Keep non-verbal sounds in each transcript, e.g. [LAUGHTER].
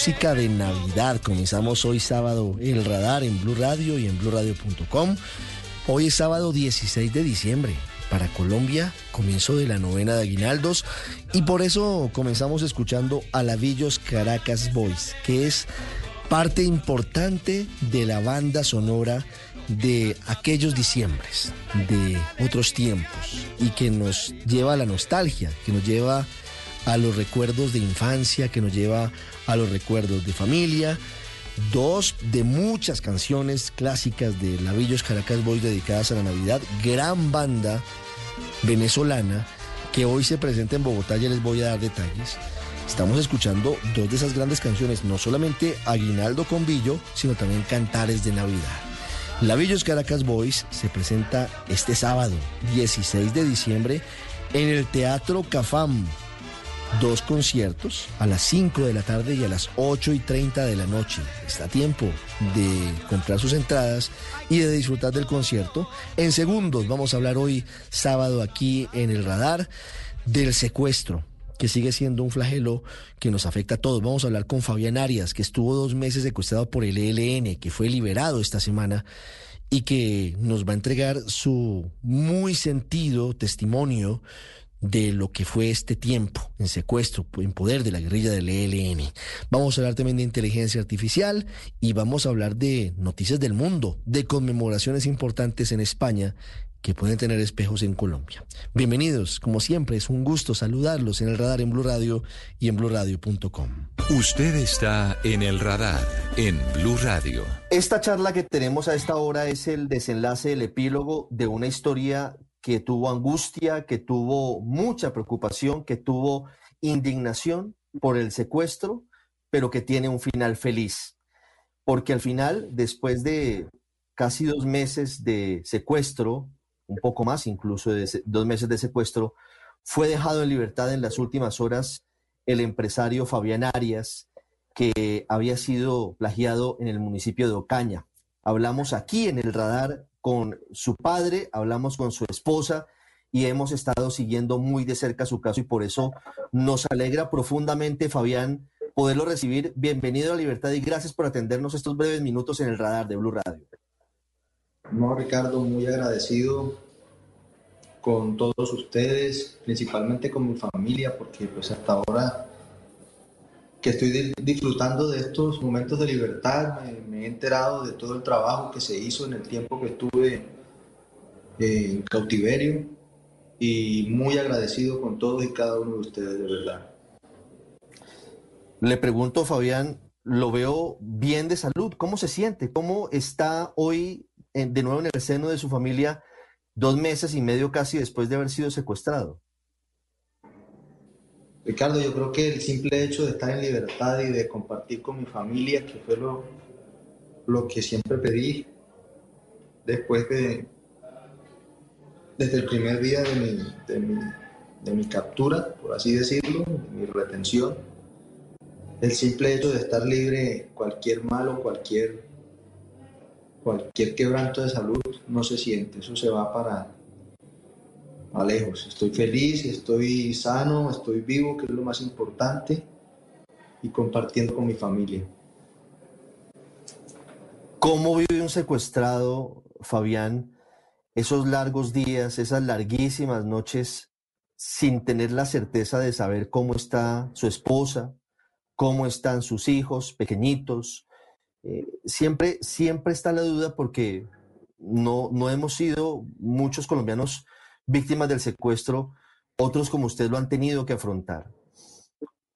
música de Navidad comenzamos hoy sábado el radar en Blue Radio y en BlueRadio.com. Hoy es sábado 16 de diciembre. Para Colombia, comienzo de la novena de Aguinaldos y por eso comenzamos escuchando a Lavillos Caracas Boys, que es parte importante de la banda sonora de aquellos diciembres, de otros tiempos y que nos lleva a la nostalgia, que nos lleva a los recuerdos de infancia, que nos lleva a los recuerdos de familia. Dos de muchas canciones clásicas de Lavillos Caracas Boys dedicadas a la Navidad. Gran banda venezolana que hoy se presenta en Bogotá, ya les voy a dar detalles. Estamos escuchando dos de esas grandes canciones, no solamente Aguinaldo con Billo, sino también Cantares de Navidad. Lavillos Caracas Boys se presenta este sábado, 16 de diciembre, en el Teatro Cafam. Dos conciertos a las 5 de la tarde y a las 8 y 30 de la noche. Está a tiempo de comprar sus entradas y de disfrutar del concierto. En segundos vamos a hablar hoy, sábado, aquí en el radar, del secuestro que sigue siendo un flagelo que nos afecta a todos. Vamos a hablar con Fabián Arias, que estuvo dos meses secuestrado por el ELN, que fue liberado esta semana y que nos va a entregar su muy sentido testimonio de lo que fue este tiempo en secuestro, en poder de la guerrilla del ELN. Vamos a hablar también de inteligencia artificial y vamos a hablar de noticias del mundo, de conmemoraciones importantes en España que pueden tener espejos en Colombia. Bienvenidos, como siempre, es un gusto saludarlos en el radar en Blue Radio y en bluradio.com. Usted está en el radar en Blue Radio. Esta charla que tenemos a esta hora es el desenlace, el epílogo de una historia que tuvo angustia, que tuvo mucha preocupación, que tuvo indignación por el secuestro, pero que tiene un final feliz. Porque al final, después de casi dos meses de secuestro, un poco más incluso de dos meses de secuestro, fue dejado en libertad en las últimas horas el empresario Fabián Arias, que había sido plagiado en el municipio de Ocaña. Hablamos aquí en el radar con su padre, hablamos con su esposa y hemos estado siguiendo muy de cerca su caso y por eso nos alegra profundamente, Fabián, poderlo recibir. Bienvenido a libertad y gracias por atendernos estos breves minutos en el radar de Blue Radio. No, Ricardo, muy agradecido con todos ustedes, principalmente con mi familia, porque pues hasta ahora que estoy di- disfrutando de estos momentos de libertad, me, he enterado de todo el trabajo que se hizo en el tiempo que estuve eh, en cautiverio y muy agradecido con todos y cada uno de ustedes, de verdad. Le pregunto, Fabián, lo veo bien de salud. ¿Cómo se siente? ¿Cómo está hoy en- de nuevo en el seno de su familia dos meses y medio casi después de haber sido secuestrado? Ricardo, yo creo que el simple hecho de estar en libertad y de compartir con mi familia, que fue lo, lo que siempre pedí después de, desde el primer día de mi, de mi, de mi captura, por así decirlo, de mi retención, el simple hecho de estar libre, cualquier malo, cualquier, cualquier quebranto de salud no se siente, eso se va para, a lejos. Estoy feliz, estoy sano, estoy vivo, que es lo más importante, y compartiendo con mi familia. ¿Cómo vive un secuestrado, Fabián, esos largos días, esas larguísimas noches, sin tener la certeza de saber cómo está su esposa, cómo están sus hijos pequeñitos? Eh, siempre, siempre está la duda porque no, no hemos sido muchos colombianos víctimas del secuestro, otros como usted lo han tenido que afrontar.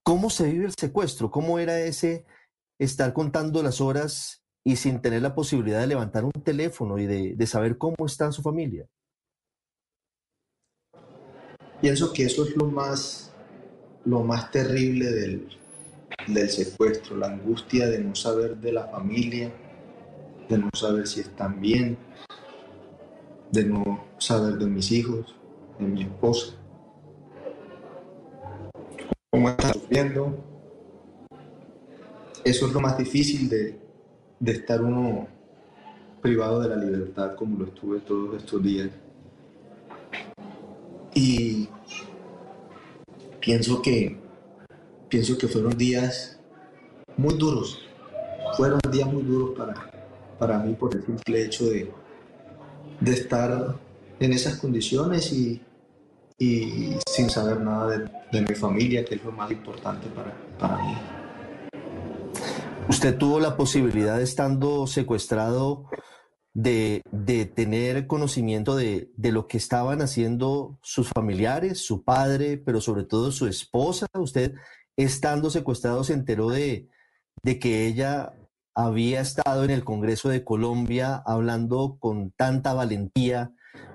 ¿Cómo se vive el secuestro? ¿Cómo era ese estar contando las horas y sin tener la posibilidad de levantar un teléfono y de, saber cómo está su familia? Pienso que eso es lo más, lo más terrible del, del secuestro, la angustia de no saber de la familia, de no saber si están bien, de no saber de mis hijos, de mi esposa, cómo están sufriendo. Eso es lo más difícil de, de estar uno privado de la libertad como lo estuve todos estos días. Y pienso que, pienso que fueron días muy duros, fueron días muy duros para, para mí por el simple hecho de, de estar en esas condiciones y, y sin saber nada de, mi familia, que es lo más importante para, para mí. Usted tuvo la posibilidad, estando secuestrado, de, de tener conocimiento de, de, lo que estaban haciendo sus familiares, su padre, pero sobre todo su esposa. Usted, estando secuestrado, se enteró de, de que ella había estado en el Congreso de Colombia hablando con tanta valentía,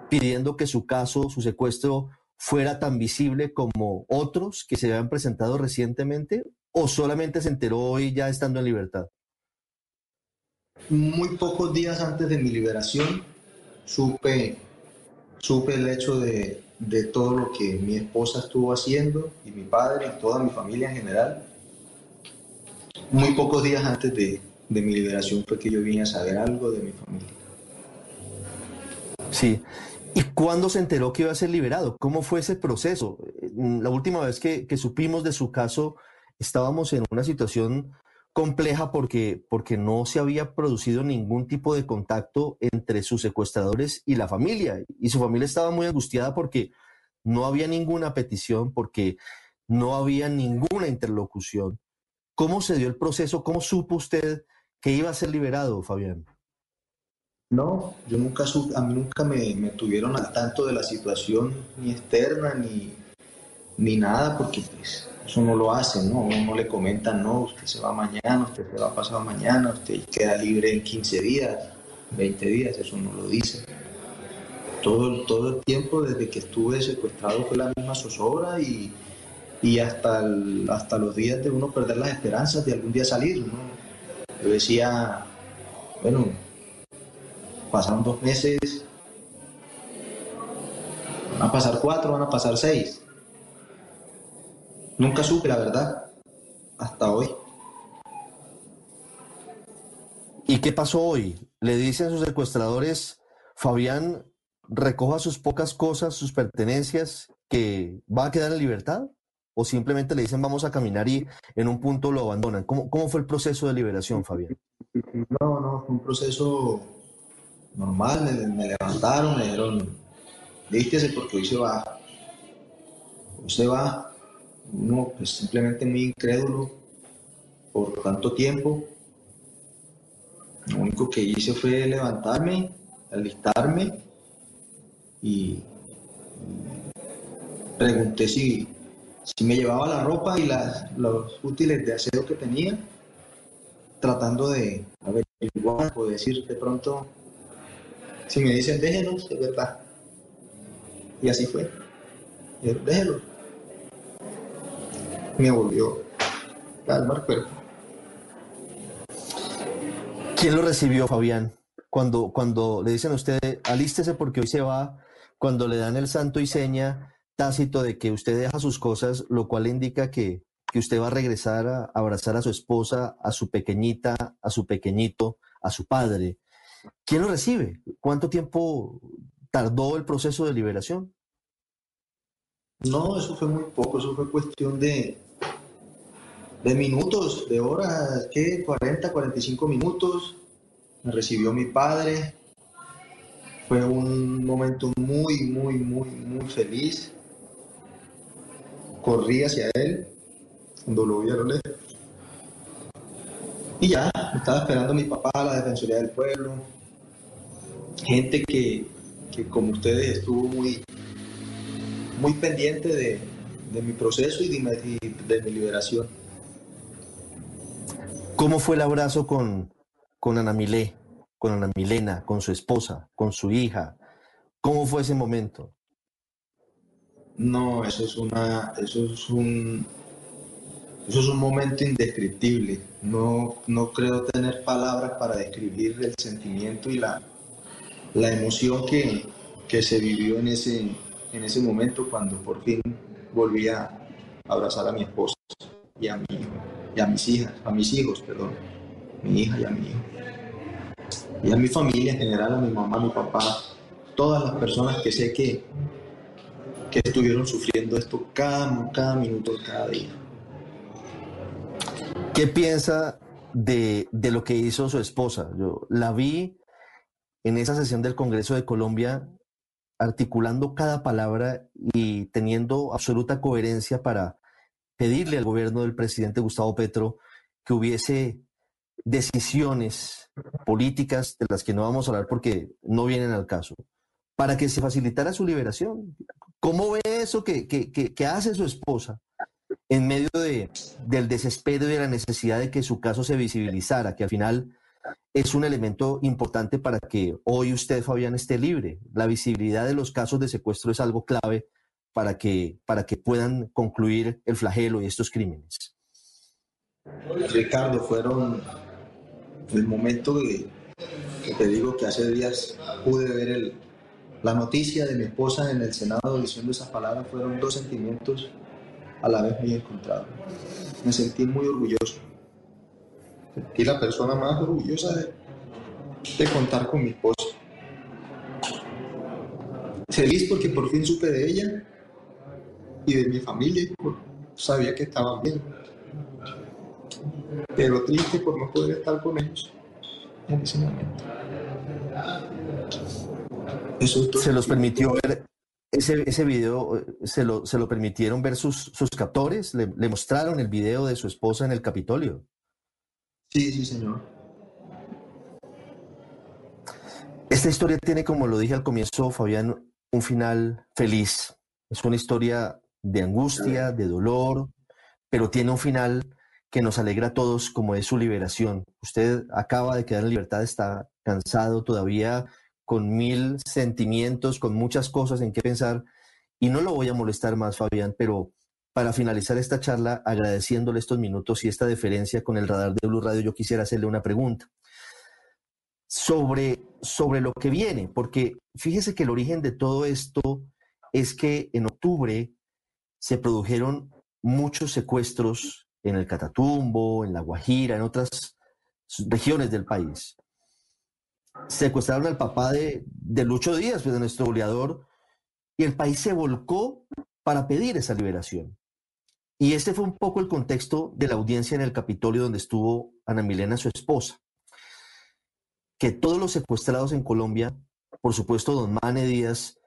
pidiendo que su caso, su secuestro, fuera tan visible como otros que se habían presentado recientemente, o solamente se enteró hoy ya estando en libertad? Muy pocos días antes de mi liberación supe, supe el hecho de, de todo lo que mi esposa estuvo haciendo y mi padre y toda mi familia en general. Muy pocos días antes de, de mi liberación fue que yo vine a saber algo de mi familia. Sí. ¿Y cuándo se enteró que iba a ser liberado? ¿Cómo fue ese proceso? La última vez que, que supimos de su caso, estábamos en una situación compleja porque, porque no se había producido ningún tipo de contacto entre sus secuestradores y la familia. Y su familia estaba muy angustiada porque no había ninguna petición, porque no había ninguna interlocución. ¿Cómo se dio el proceso? ¿Cómo supo usted que iba a ser liberado, Fabián? No, yo nunca a mí nunca me, me, tuvieron al tanto de la situación ni externa ni, ni nada, porque pues, eso no lo hacen, ¿no? Uno no le comentan, no, usted se va mañana, usted se va pasado mañana, usted queda libre en 15 días, 20 días, eso no lo dice. Todo, todo el tiempo desde que estuve secuestrado fue la misma zozobra y, y hasta, el, hasta los días de uno perder las esperanzas de algún día salir, ¿no? Yo decía, bueno, pasaron dos meses, van a pasar cuatro, van a pasar seis. Nunca supe la verdad, hasta hoy. ¿Y qué pasó hoy? Le dicen sus secuestradores, Fabián, recoja sus pocas cosas, sus pertenencias, que va a quedar en libertad o simplemente le dicen vamos a caminar y en un punto lo abandonan? ¿Cómo, cómo fue el proceso de liberación, Fabián? No, no, fue un proceso normal, me, levantaron, me dijeron, vístese porque hoy se va. Hoy se va. Uno pues simplemente muy incrédulo por tanto tiempo. Lo único que hice fue levantarme, alistarme y pregunté si, si me llevaba la ropa y las, los útiles de aseo que tenía, tratando de averiguar o decir de pronto, si me dicen déjenos, es verdad. Y así fue. Y déjelo. Me volvió calmar cuerpo. ¿Quién lo recibió, Fabián? Cuando, cuando le dicen a usted, alístese porque hoy se va, cuando le dan el santo y seña, tácito de que usted deja sus cosas, lo cual indica que, que usted va a regresar a, abrazar a su esposa, a su pequeñita, a su pequeñito, a su padre. ¿Quién lo recibe? ¿Cuánto tiempo tardó el proceso de liberación? No, eso fue muy poco, eso fue cuestión de, de minutos, de horas, ¿qué? 40, 45 minutos. Me recibió mi padre. Fue un momento muy, muy, muy, muy feliz corrí hacia él cuando lo a lejos. Y ya, estaba esperando mi papá, la Defensoría del Pueblo, gente que, que como ustedes estuvo muy, muy pendiente de, de mi proceso y de, y de, mi liberación. ¿Cómo fue el abrazo con, con Ana Milé, con Ana Milena, con su esposa, con su hija? ¿Cómo fue ese momento? No, eso es una, eso es un, Eso es un momento indescriptible. No, no creo tener palabras para describir el sentimiento y la, la emoción que, que se vivió en ese, en ese momento cuando por fin volví a abrazar a mi esposa y a, mi, y a mis hijas, a mis hijos, perdón, mi hija y a mi hijo. Y a mi familia en general, a mi mamá, a mi papá, todas las personas que sé que, que estuvieron sufriendo esto cada, minuto, cada día. ¿Qué piensa de, de, lo que hizo su esposa? Yo la vi en esa sesión del Congreso de Colombia articulando cada palabra y teniendo absoluta coherencia para pedirle al gobierno del presidente Gustavo Petro que hubiese decisiones políticas de las que no vamos a hablar porque no vienen al caso, para que se facilitara su liberación. ¿Cómo ve eso que, que, que hace su esposa en medio de, del desespero y de la necesidad de que su caso se visibilizara, que al final es un elemento importante para que hoy usted, Fabián, esté libre. La visibilidad de los casos de secuestro es algo clave para que, para que puedan concluir el flagelo y estos crímenes. Ricardo, fueron el momento que, te digo que hace días pude ver el, la noticia de mi esposa en el Senado diciendo esas palabras, fueron dos sentimientos a la vez muy encontrados. Me sentí muy orgulloso y la persona más orgullosa de, de contar con mi esposa. Feliz porque por fin supe de ella y de mi familia, sabía que estaban bien. Pero triste por no poder estar con ellos en ese momento. Se los permitió ver ese, ese video, se lo, se lo permitieron ver sus, sus captores, le, le mostraron el video de su esposa en el Capitolio. Sí, sí, señor. Esta historia tiene, como lo dije al comienzo, Fabián, un final feliz. Es una historia de angustia, de dolor, pero tiene un final que nos alegra a todos como es su liberación. Usted acaba de quedar en libertad, está cansado todavía, con mil sentimientos, con muchas cosas en qué pensar, y no lo voy a molestar más, Fabián, pero para finalizar esta charla, agradeciéndole estos minutos y esta deferencia con el radar de Blue Radio, yo quisiera hacerle una pregunta sobre, sobre lo que viene, porque fíjese que el origen de todo esto es que en octubre se produjeron muchos secuestros en el Catatumbo, en La Guajira, en otras regiones del país. Secuestraron al papá de, de Lucho Díaz, pues, de nuestro goleador, y el país se volcó para pedir esa liberación. Y este fue un poco el contexto de la audiencia en el Capitolio donde estuvo Ana Milena, su esposa. Que todos los secuestrados en Colombia, por supuesto, don Mane Díaz,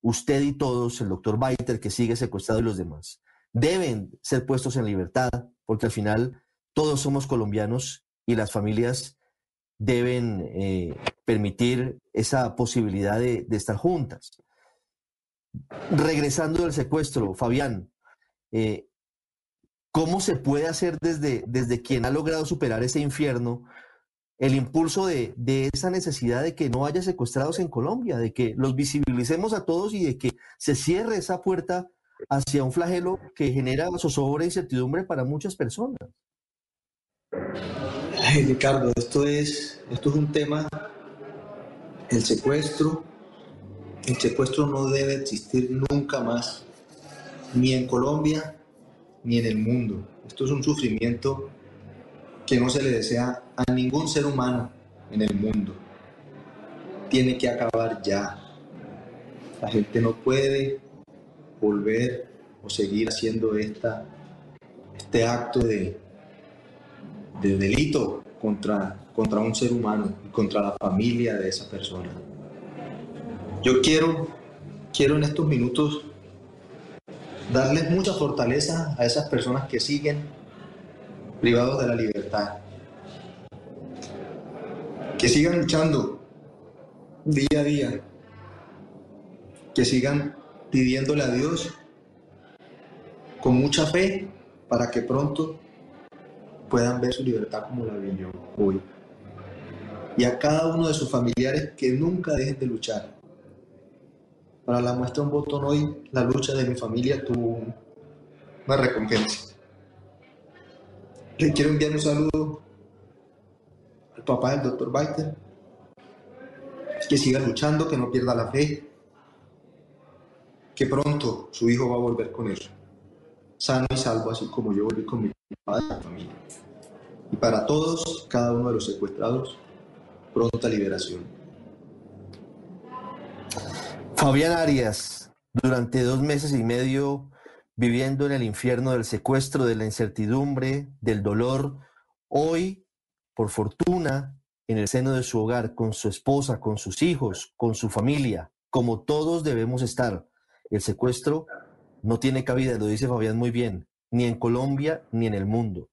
usted y todos, el doctor Baiter, que sigue secuestrado y los demás, deben ser puestos en libertad, porque al final todos somos colombianos y las familias deben eh, permitir esa posibilidad de, estar juntas. Regresando del secuestro, Fabián, eh, ¿Cómo se puede hacer desde, desde quien ha logrado superar ese infierno el impulso de, de, esa necesidad de que no haya secuestrados en Colombia, de que los visibilicemos a todos y de que se cierre esa puerta hacia un flagelo que genera zozobra e incertidumbre para muchas personas? Ay, Ricardo, esto es, esto es un tema, el secuestro, el secuestro no debe existir nunca más, ni en Colombia, ni en el mundo. Esto es un sufrimiento que no se le desea a ningún ser humano en el mundo. Tiene que acabar ya. La gente no puede volver o seguir haciendo esta, este acto de, de delito contra, contra un ser humano y contra la familia de esa persona. Yo quiero, quiero en estos minutos darles mucha fortaleza a esas personas que siguen privados de la libertad. Que sigan luchando día a día. Que sigan pidiéndole a Dios con mucha fe para que pronto puedan ver su libertad como la vivió hoy. Y a cada uno de sus familiares que nunca dejen de luchar para la muestra un botón hoy, la lucha de mi familia tuvo una recompensa. Le quiero enviar un saludo al papá del doctor Baiter, que siga luchando, que no pierda la fe, que pronto su hijo va a volver con él, sano y salvo, así como yo volví con mi Y para todos, cada uno de los secuestrados, pronta liberación. Fabián Arias, durante dos meses y medio viviendo en el infierno del secuestro, de la incertidumbre, del dolor, hoy, por fortuna, en el seno de su hogar, con su esposa, con sus hijos, con su familia, como todos debemos estar. El secuestro no tiene cabida, lo dice Fabián muy bien, ni en Colombia ni en el mundo.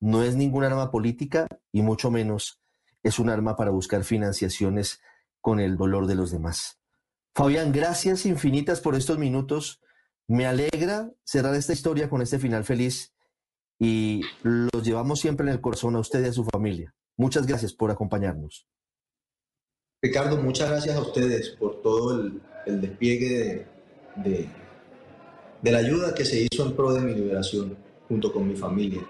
No es ningún arma política y mucho menos es un arma para buscar financiaciones con el dolor de los demás. Fabián, gracias infinitas por estos minutos. Me alegra cerrar esta historia con este final feliz y los llevamos siempre en el corazón a usted y a su familia. Muchas gracias por acompañarnos. Ricardo, muchas gracias a ustedes por todo el, despliegue de, de, de la ayuda que se hizo en pro de mi liberación junto con mi familia.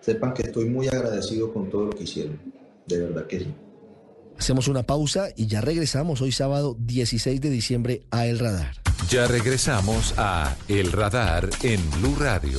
Sepan que estoy muy agradecido con todo lo que hicieron. De verdad que sí. Hacemos una pausa y ya regresamos hoy sábado 16 de diciembre a El Radar. Ya regresamos a El Radar en Blue Radio.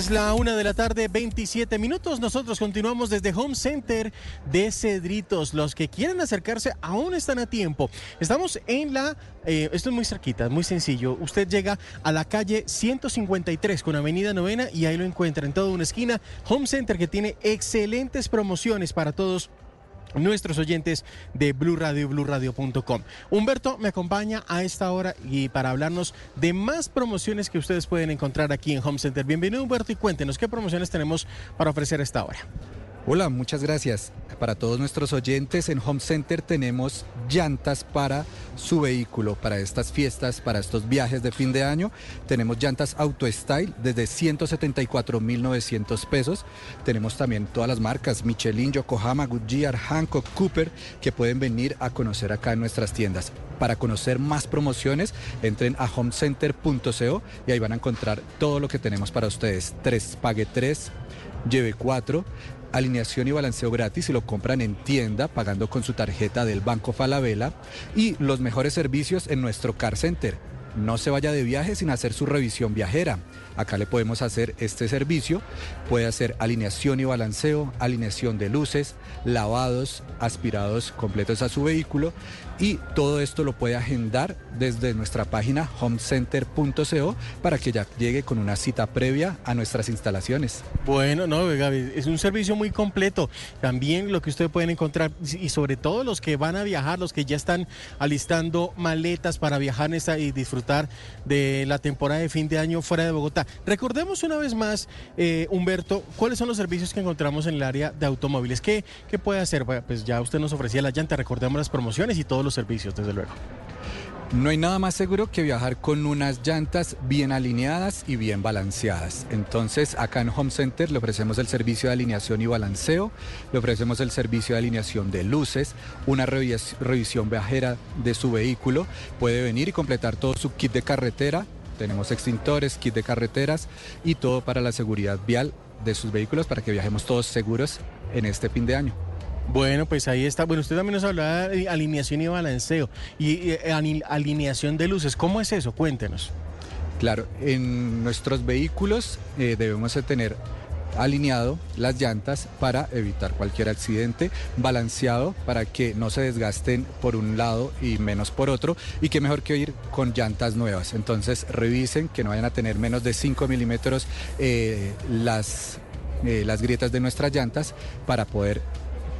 Es la una de la tarde, 27 minutos. Nosotros continuamos desde Home Center de Cedritos. Los que quieren acercarse aún están a tiempo. Estamos en la, eh, esto es muy cerquita, muy sencillo. Usted llega a la calle 153 con Avenida Novena y ahí lo encuentra en toda una esquina. Home Center que tiene excelentes promociones para todos nuestros oyentes de Blue Radio BlueRadio.com. Humberto me acompaña a esta hora y para hablarnos de más promociones que ustedes pueden encontrar aquí en Home Center. Bienvenido Humberto y cuéntenos qué promociones tenemos para ofrecer a esta hora. Hola, muchas gracias. Para todos nuestros oyentes en Home Center tenemos llantas para su vehículo, para estas fiestas, para estos viajes de fin de año. Tenemos llantas Auto Style desde 174.900 pesos. Tenemos también todas las marcas Michelin, Yokohama, Goodyear, Hancock, Cooper que pueden venir a conocer acá en nuestras tiendas. Para conocer más promociones, entren a homecenter.co y ahí van a encontrar todo lo que tenemos para ustedes. 3 pague 3, lleve 4 alineación y balanceo gratis si lo compran en tienda pagando con su tarjeta del Banco Falabella y los mejores servicios en nuestro Car Center. No se vaya de viaje sin hacer su revisión viajera. Acá le podemos hacer este servicio. Puede hacer alineación y balanceo, alineación de luces, lavados, aspirados completos a su vehículo y todo esto lo puede agendar desde nuestra página homecenter.co para que ya llegue con una cita previa a nuestras instalaciones. Bueno, no, Gaby, es un servicio muy completo. También lo que ustedes pueden encontrar y sobre todo los que van a viajar, los que ya están alistando maletas para viajar y disfrutar de la temporada de fin de año fuera de Bogotá. Recordemos una vez más, eh, Humberto, cuáles son los servicios que encontramos en el área de automóviles. ¿Qué, qué puede hacer? Pues ya usted nos ofrecía la llanta, recordemos las promociones y todos los servicios, desde luego. No hay nada más seguro que viajar con unas llantas bien alineadas y bien balanceadas. Entonces, acá en Home Center le ofrecemos el servicio de alineación y balanceo, le ofrecemos el servicio de alineación de luces, una revis- revisión viajera de su vehículo. Puede venir y completar todo su kit de carretera. Tenemos extintores, kit de carreteras y todo para la seguridad vial de sus vehículos para que viajemos todos seguros en este fin de año. Bueno, pues ahí está. Bueno, usted también nos hablaba de alineación y balanceo y eh, alineación de luces. ¿Cómo es eso? Cuéntenos. Claro, en nuestros vehículos eh, debemos de tener alineado las llantas para evitar cualquier accidente, balanceado para que no se desgasten por un lado y menos por otro y que mejor que ir con llantas nuevas. Entonces revisen que no vayan a tener menos de 5 milímetros eh, las, las grietas de nuestras llantas para poder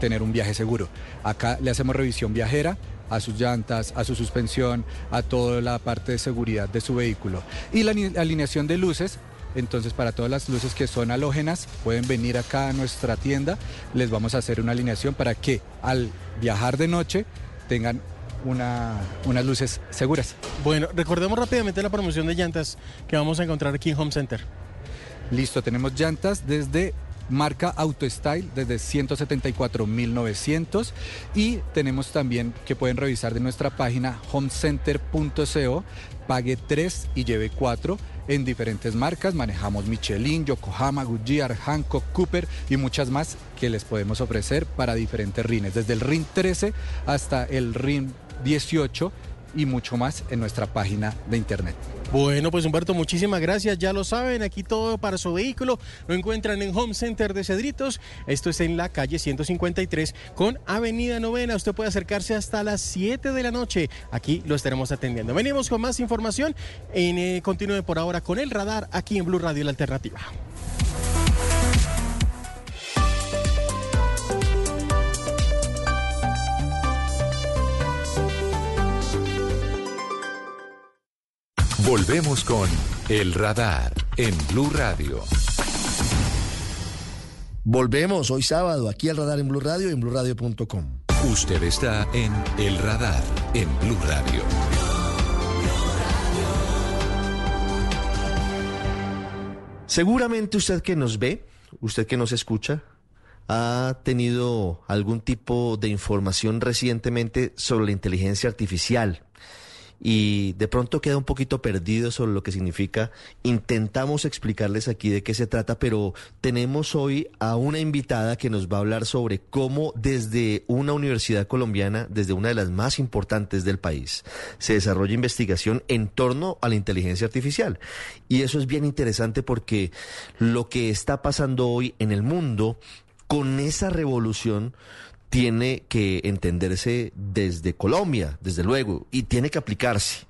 tener un viaje seguro. Acá le hacemos revisión viajera a sus llantas, a su suspensión, a toda la parte de seguridad de su vehículo. Y la alineación de luces, entonces para todas las luces que son halógenas, pueden venir acá a nuestra tienda, les vamos a hacer una alineación para que al viajar de noche tengan una- unas luces seguras. Bueno, recordemos rápidamente la promoción de llantas que vamos a encontrar aquí en Home Center. Listo, tenemos llantas desde marca AutoStyle desde 174.900 y tenemos también que pueden revisar de nuestra página homecenter.co, pague 3 y lleve 4 en diferentes marcas. Manejamos Michelin, Yokohama, Goodyear, Hancock, Cooper y muchas más que les podemos ofrecer para diferentes rines, desde el RIN 13 hasta el RIN 18 y mucho más en nuestra página de internet. Bueno, pues Humberto, muchísimas gracias. Ya lo saben, aquí todo para su vehículo lo encuentran en Home Center de Cedritos. Esto es en la calle 153 con Avenida Novena. Usted puede acercarse hasta las 7 de la noche. Aquí lo estaremos atendiendo. Venimos con más información. En, eh, continúe por ahora con el radar aquí en Blue Radio La Alternativa. Volvemos con El Radar en Blue Radio. Volvemos hoy sábado aquí al radar en Blue Radio y en BlueRadio.com. Usted está en El Radar en Blue Radio. Seguramente usted que nos ve, usted que nos escucha, ha tenido algún tipo de información recientemente sobre la inteligencia artificial y de pronto queda un poquito perdido sobre lo que significa. Intentamos explicarles aquí de qué se trata, pero tenemos hoy a una invitada que nos va a hablar sobre cómo desde una universidad colombiana, desde una de las más importantes del país, se desarrolla investigación en torno a la inteligencia artificial. Y eso es bien interesante porque lo que está pasando hoy en el mundo con esa revolución tiene que entenderse desde Colombia, desde luego, y tiene que aplicarse.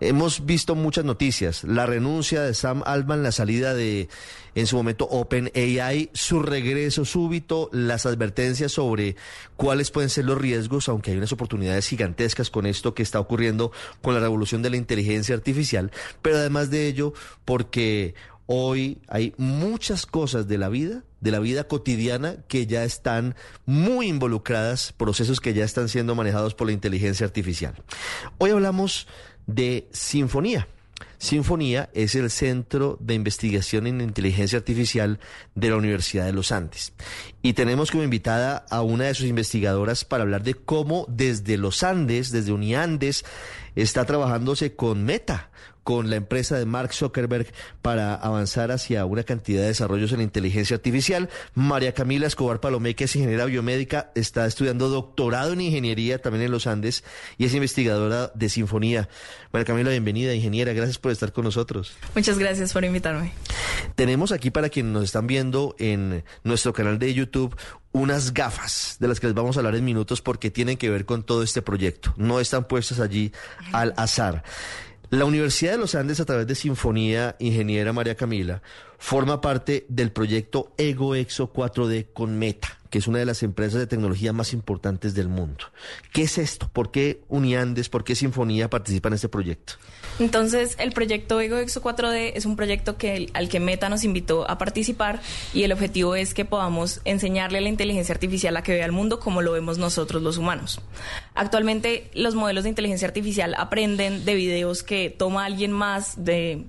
Hemos visto muchas noticias, la renuncia de Sam Altman, la salida de, en su momento, OpenAI, su regreso súbito, las advertencias sobre cuáles pueden ser los riesgos, aunque hay unas oportunidades gigantescas con esto que está ocurriendo con la revolución de la inteligencia artificial, pero además de ello, porque Hoy hay muchas cosas de la vida, de la vida cotidiana, que ya están muy involucradas, procesos que ya están siendo manejados por la inteligencia artificial. Hoy hablamos de Sinfonía. Sinfonía es el Centro de Investigación en Inteligencia Artificial de la Universidad de los Andes. Y tenemos como invitada a una de sus investigadoras para hablar de cómo desde los Andes, desde Uniandes, está trabajándose con Meta, con la empresa de Mark Zuckerberg para avanzar hacia una cantidad de desarrollos en inteligencia artificial. María Camila Escobar Palomé, que es ingeniera biomédica, está estudiando doctorado en ingeniería también en los Andes y es investigadora de Sinfonía. María Camila, bienvenida, ingeniera, gracias por estar con nosotros. Muchas gracias por invitarme. Tenemos aquí para quienes nos están viendo en nuestro canal de YouTube unas gafas de las que les vamos a hablar en minutos porque tienen que ver con todo este proyecto. No están puestas allí al azar. La Universidad de los Andes, a través de Sinfonía Ingeniera María Camila, forma parte del proyecto EgoExo 4D con Meta, que es una de las empresas de tecnología más importantes del mundo. ¿Qué es esto? ¿Por qué Uniandes, por qué Sinfonía participa en este proyecto? Entonces, el proyecto EgoExo 4D es un proyecto que, al que Meta nos invitó a participar y el objetivo es que podamos enseñarle a la inteligencia artificial a que vea el mundo como lo vemos nosotros los humanos. Actualmente, los modelos de inteligencia artificial aprenden de videos que toma alguien más de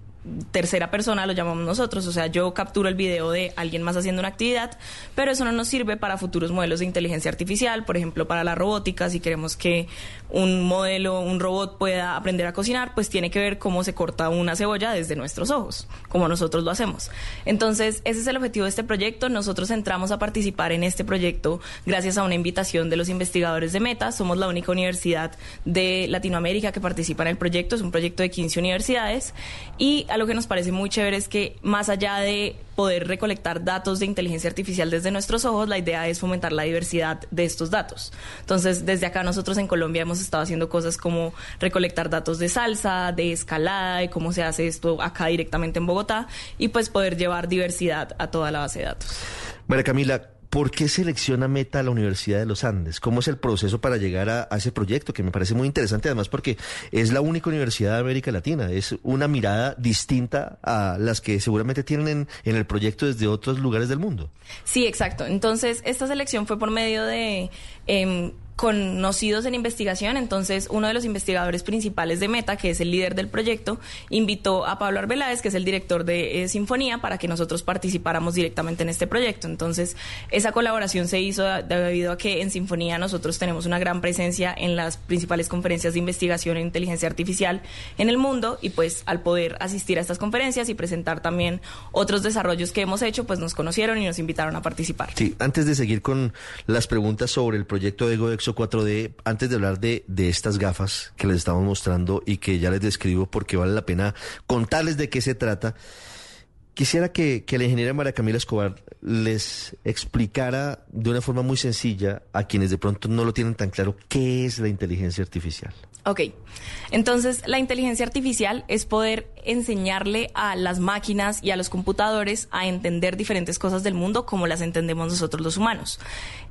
tercera persona lo llamamos nosotros, o sea, yo capturo el video de alguien más haciendo una actividad, pero eso no nos sirve para futuros modelos de inteligencia artificial, por ejemplo, para la robótica, si queremos que un modelo, un robot pueda aprender a cocinar, pues tiene que ver cómo se corta una cebolla desde nuestros ojos, como nosotros lo hacemos. Entonces, ese es el objetivo de este proyecto. Nosotros entramos a participar en este proyecto gracias a una invitación de los investigadores de Meta. Somos la única universidad de Latinoamérica que participa en el proyecto. Es un proyecto de 15 universidades y algo que nos parece muy chévere es que más allá de poder recolectar datos de inteligencia artificial desde nuestros ojos, la idea es fomentar la diversidad de estos datos. Entonces, desde acá nosotros en Colombia hemos estado haciendo cosas como recolectar datos de salsa, de escalada, de cómo se hace esto acá directamente en Bogotá y pues poder llevar diversidad a toda la base de datos. María Camila, ¿Por qué selecciona Meta a la Universidad de los Andes? ¿Cómo es el proceso para llegar a, ese proyecto? Que me parece muy interesante, además, porque es la única universidad de América Latina. Es una mirada distinta a las que seguramente tienen en, en el proyecto desde otros lugares del mundo. Sí, exacto. Entonces, esta selección fue por medio de eh, conocidos en investigación, entonces uno de los investigadores principales de Meta, que es el líder del proyecto, invitó a Pablo Arbeláez, que es el director de eh, Sinfonía, para que nosotros participáramos directamente en este proyecto. Entonces, esa colaboración se hizo debido a que en Sinfonía nosotros tenemos una gran presencia en las principales conferencias de investigación en inteligencia artificial en el mundo y pues al poder asistir a estas conferencias y presentar también otros desarrollos que hemos hecho, pues nos conocieron y nos invitaron a participar. Sí, antes de seguir con las preguntas sobre el proyecto de EgoExo 4D, antes de hablar de, de estas gafas que les estamos mostrando y que ya les describo porque vale la pena contarles de qué se trata, quisiera que, que la ingeniera María Camila Escobar les explicara de una forma muy sencilla a quienes de pronto no lo tienen tan claro qué es la inteligencia artificial. Ok, entonces la inteligencia artificial es poder enseñarle a las máquinas y a los computadores a entender diferentes cosas del mundo como las entendemos nosotros los humanos.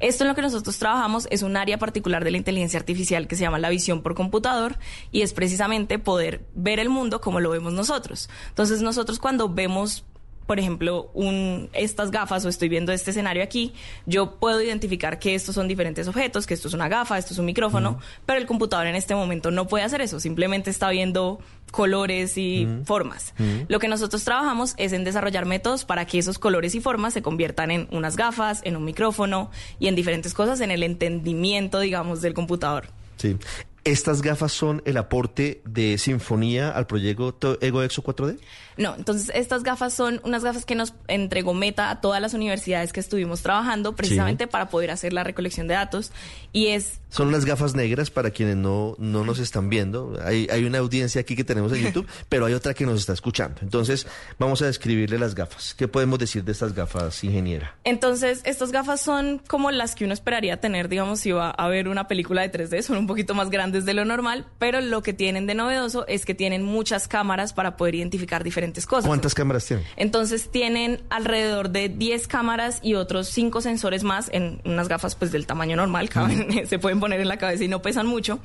Esto en lo que nosotros trabajamos es un área particular de la inteligencia artificial que se llama la visión por computador y es precisamente poder ver el mundo como lo vemos nosotros. Entonces nosotros cuando vemos por ejemplo, un, estas gafas o estoy viendo este escenario aquí, yo puedo identificar que estos son diferentes objetos, que esto es una gafa, esto es un micrófono, pero el computador en este momento no puede hacer eso, simplemente está viendo colores y formas. Lo que nosotros trabajamos es en desarrollar métodos para que esos colores y formas se conviertan en unas gafas, en un micrófono y en diferentes cosas en el entendimiento, digamos, del computador. Sí. ¿Estas gafas son el aporte de Sinfonía al proyecto Ego Exo 4D? No, entonces estas gafas son unas gafas que nos entregó Meta a todas las universidades que estuvimos trabajando precisamente para poder hacer la recolección de datos y es... Son unas gafas negras para quienes no, no nos están viendo. Hay, hay una audiencia aquí que tenemos en [LAUGHS] YouTube, pero hay otra que nos está escuchando. Entonces vamos a describirle las gafas. ¿Qué podemos decir de estas gafas, ingeniera? Entonces estas gafas son como las que uno esperaría tener, digamos, si va a ver una película de 3D, son un poquito más grandes de lo normal, pero lo que tienen de novedoso es que tienen muchas cámaras para poder identificar diferentes cosas. ¿Cuántas cámaras tienen? Entonces tienen alrededor de 10 cámaras y otros 5 sensores más en unas gafas pues del tamaño normal, caben, [LAUGHS] se pueden poner en la cabeza y no pesan mucho.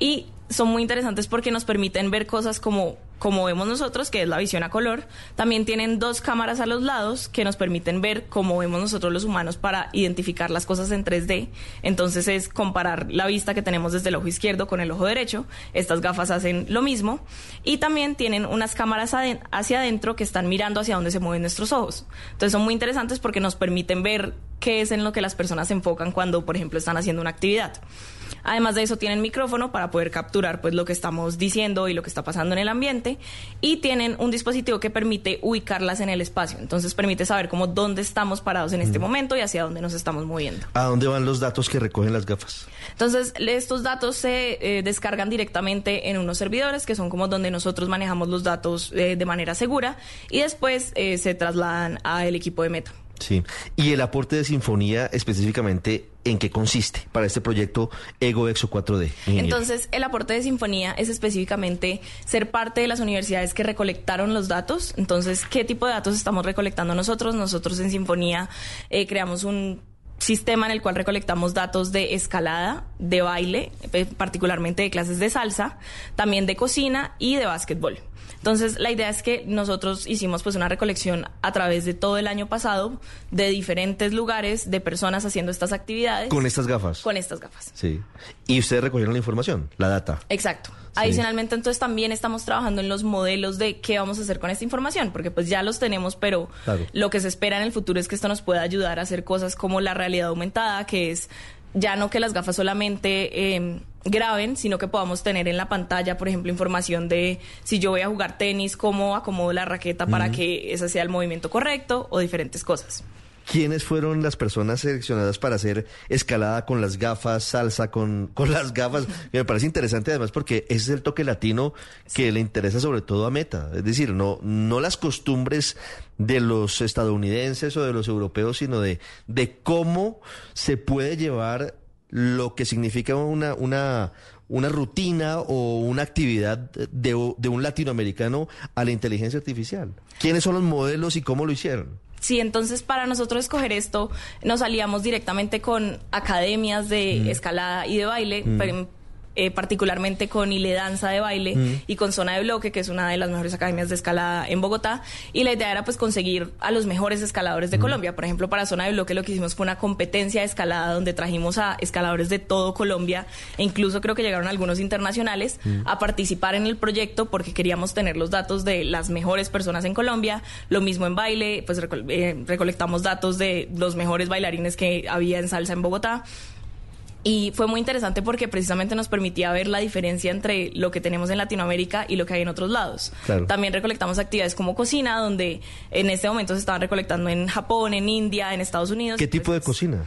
Y son muy interesantes porque nos permiten ver cosas como, como vemos nosotros, que es la visión a color. También tienen dos cámaras a los lados que nos permiten ver como vemos nosotros los humanos para identificar las cosas en 3D. Entonces es comparar la vista que tenemos desde el ojo izquierdo con el ojo derecho. Estas gafas hacen lo mismo. Y también tienen unas cámaras hacia adentro que están mirando hacia dónde se mueven nuestros ojos. Entonces son muy interesantes porque nos permiten ver qué es en lo que las personas se enfocan cuando, por ejemplo, están haciendo una actividad. Además de eso tienen micrófono para poder capturar pues lo que estamos diciendo y lo que está pasando en el ambiente y tienen un dispositivo que permite ubicarlas en el espacio. Entonces permite saber cómo dónde estamos parados en este momento y hacia dónde nos estamos moviendo. ¿A dónde van los datos que recogen las gafas? Entonces estos datos se eh, descargan directamente en unos servidores que son como donde nosotros manejamos los datos eh, de manera segura y después eh, se trasladan al equipo de Meta. Sí. ¿Y el aporte de Sinfonía específicamente en qué consiste para este proyecto Ego Exo 4D? Entonces, el aporte de Sinfonía es específicamente ser parte de las universidades que recolectaron los datos. Entonces, ¿qué tipo de datos estamos recolectando nosotros? Nosotros en Sinfonía eh, creamos un sistema en el cual recolectamos datos de escalada, de baile, eh, particularmente de clases de salsa, también de cocina y de básquetbol. Entonces, la idea es que nosotros hicimos pues una recolección a través de todo el año pasado de diferentes lugares de personas haciendo estas actividades. ¿Con estas gafas? Con estas gafas. Sí. Y ustedes recogieron la información, la data. Exacto. Adicionalmente, entonces también estamos trabajando en los modelos de qué vamos a hacer con esta información, porque pues ya los tenemos, pero lo que se espera en el futuro es que esto nos pueda ayudar a hacer cosas como la realidad aumentada, que es ya no que las gafas solamente eh, graben, sino que podamos tener en la pantalla, por ejemplo, información de si yo voy a jugar tenis, cómo acomodo la raqueta para que ese sea el movimiento correcto o diferentes cosas. ¿Quiénes fueron las personas seleccionadas para hacer escalada con las gafas, salsa con, [LAUGHS] con las gafas? Me parece interesante además porque ese es el toque latino que le interesa sobre todo a Meta. Es decir, no, no las costumbres de los estadounidenses o de los europeos, sino de, de cómo se puede llevar lo que significa una, una, una rutina o una actividad de, de un latinoamericano a la inteligencia artificial. ¿Quiénes son los modelos y cómo lo hicieron? Sí, entonces para nosotros escoger esto, nos salíamos directamente con academias de escalada y de baile, eh, particularmente con Ile Danza de Baile Mm. y con Zona de Bloque, que es una de las mejores academias de escalada en Bogotá. Y la idea era pues conseguir a los mejores escaladores Mm. de Colombia. Por ejemplo, para Zona de Bloque lo que hicimos fue una competencia de escalada donde trajimos a escaladores de todo Colombia e incluso creo que llegaron algunos internacionales Mm. a participar en el proyecto porque queríamos tener los datos de las mejores personas en Colombia. Lo mismo en baile, pues eh, recolectamos datos de los mejores bailarines que había en salsa en Bogotá. Y fue muy interesante porque precisamente nos permitía ver la diferencia entre lo que tenemos en Latinoamérica y lo que hay en otros lados. Claro. También recolectamos actividades como cocina, donde en este momento se estaban recolectando en Japón, en India, en Estados Unidos. ¿Qué tipo de cocina?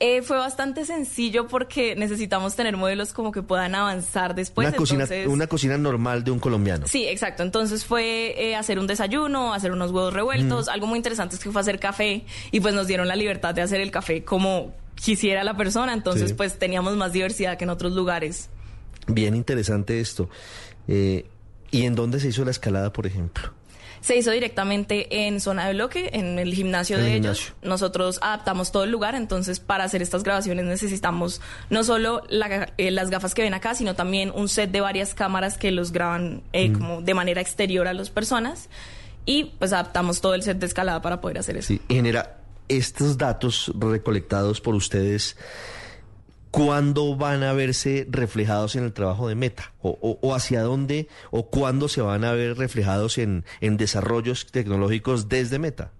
eh, fue bastante sencillo porque necesitamos tener modelos como que puedan avanzar después. una, cocina, una cocina normal de un colombiano. Sí, exacto. Entonces fue eh, hacer un desayuno, hacer unos huevos revueltos. Mm. Algo muy interesante es que fue hacer café y pues nos dieron la libertad de hacer el café como quisiera la persona. Entonces Sí. pues teníamos más diversidad que en otros lugares. Bien interesante esto. Eh, ¿Y en dónde se hizo la escalada, por ejemplo? Se hizo directamente en zona de bloque, en el gimnasio el de gimnasio. ellos. Nosotros adaptamos todo el lugar, entonces para hacer estas grabaciones necesitamos no solo la- eh, las gafas que ven acá, sino también un set de varias cámaras que los graban eh, Mm. como de manera exterior a las personas. Y pues adaptamos todo el set de escalada para poder hacer eso. Sí, genera estos datos recolectados por ustedes. ¿Cuándo van a verse reflejados en el trabajo de Meta? ¿O, o- hacia dónde o cuándo se van a ver reflejados en, en desarrollos tecnológicos desde Meta?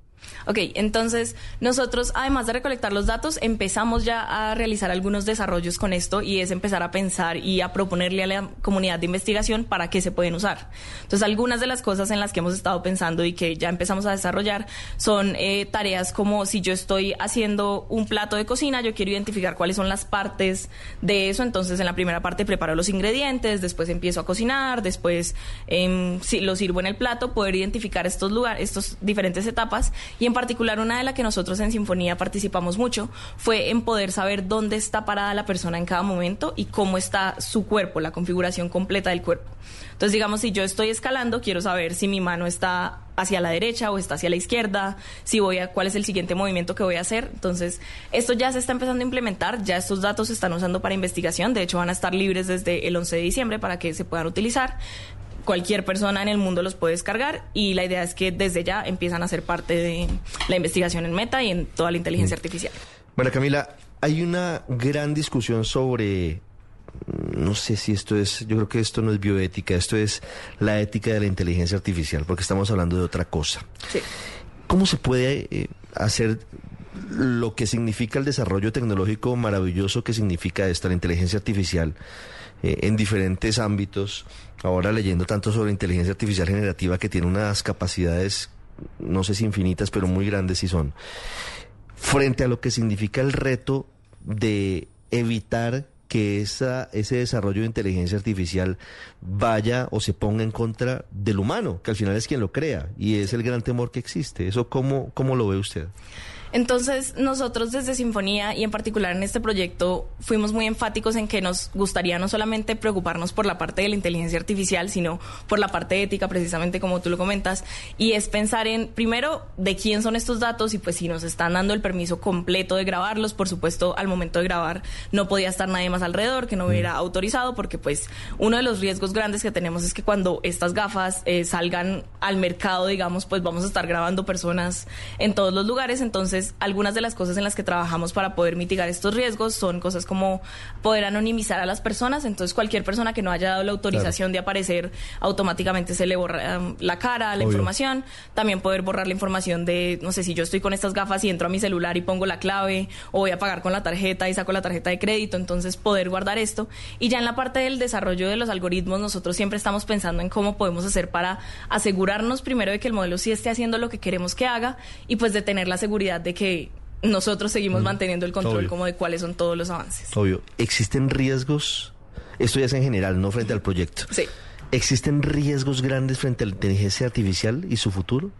Ok, entonces nosotros, además de recolectar los datos, empezamos ya a realizar algunos desarrollos con esto y es empezar a pensar y a proponerle a la comunidad de investigación para qué se pueden usar. Entonces, algunas de las cosas en las que hemos estado pensando y que ya empezamos a desarrollar son eh, tareas como si yo estoy haciendo un plato de cocina, yo quiero identificar cuáles son las partes de eso, entonces en la primera parte preparo los ingredientes, después empiezo a cocinar, después em, si lo sirvo en el plato, poder identificar estos lugares, estas diferentes etapas y en particular una de las que nosotros en Sinfonía participamos mucho fue en poder saber dónde está parada la persona en cada momento y cómo está su cuerpo, la configuración completa del cuerpo. Entonces, digamos, si yo estoy escalando, quiero saber si mi mano está hacia la derecha o está hacia la izquierda, si voy a cuál es el siguiente movimiento que voy a hacer. Entonces, esto ya se está empezando a implementar, ya estos datos se están usando para investigación, de hecho van a estar libres desde el 11 de diciembre para que se puedan utilizar. Cualquier persona en el mundo los puede descargar y la idea es que desde ya empiezan a ser parte de la investigación en Meta y en toda la inteligencia artificial. Bueno, Camila, hay una gran discusión sobre, mm, no sé si esto es, yo creo que esto no es bioética, esto es la ética de la inteligencia artificial, porque estamos hablando de otra cosa. Sí. ¿Cómo se puede eh, hacer lo que significa el desarrollo tecnológico maravilloso que significa esta, la inteligencia artificial, eh, en diferentes ámbitos? Ahora leyendo tanto sobre inteligencia artificial generativa que tiene unas capacidades, no sé si infinitas, pero muy grandes sí son frente a lo que significa el reto de evitar que esa, ese desarrollo de inteligencia artificial vaya o se ponga en contra del humano, que al final es quien lo crea, y es el gran temor que existe. ¿Eso cómo, cómo lo ve usted? Entonces, nosotros desde Sinfonía y en particular en este proyecto fuimos muy enfáticos en que nos gustaría no solamente preocuparnos por la parte de la inteligencia artificial, sino por la parte ética, precisamente como tú lo comentas, y es pensar en, primero, de quién son estos datos y pues si nos están dando el permiso completo de grabarlos, por supuesto, al momento de grabar no podía estar nadie más alrededor que no hubiera autorizado, porque pues uno de los riesgos grandes que tenemos es que cuando estas gafas eh, salgan al mercado, digamos, pues vamos a estar grabando personas en todos los lugares, entonces algunas de las cosas en las que trabajamos para poder mitigar estos riesgos son cosas como poder anonimizar a las personas, entonces cualquier persona que no haya dado la autorización de aparecer automáticamente se le borra um, la cara, la Obvio. información, también poder borrar la información de, no sé, si yo estoy con estas gafas y entro a mi celular y pongo la clave o voy a pagar con la tarjeta y saco la tarjeta de crédito, entonces poder guardar esto. Y ya en la parte del desarrollo de los algoritmos, nosotros siempre estamos pensando en cómo podemos hacer para asegurarnos primero de que el modelo sí esté haciendo lo que queremos que haga y pues de tener la seguridad de que nosotros seguimos manteniendo el control Obvio. como de cuáles son todos los avances. Obvio, ¿existen riesgos? Esto ya es en general, no frente al proyecto. Sí. ¿Existen riesgos grandes frente a la inteligencia artificial y su futuro?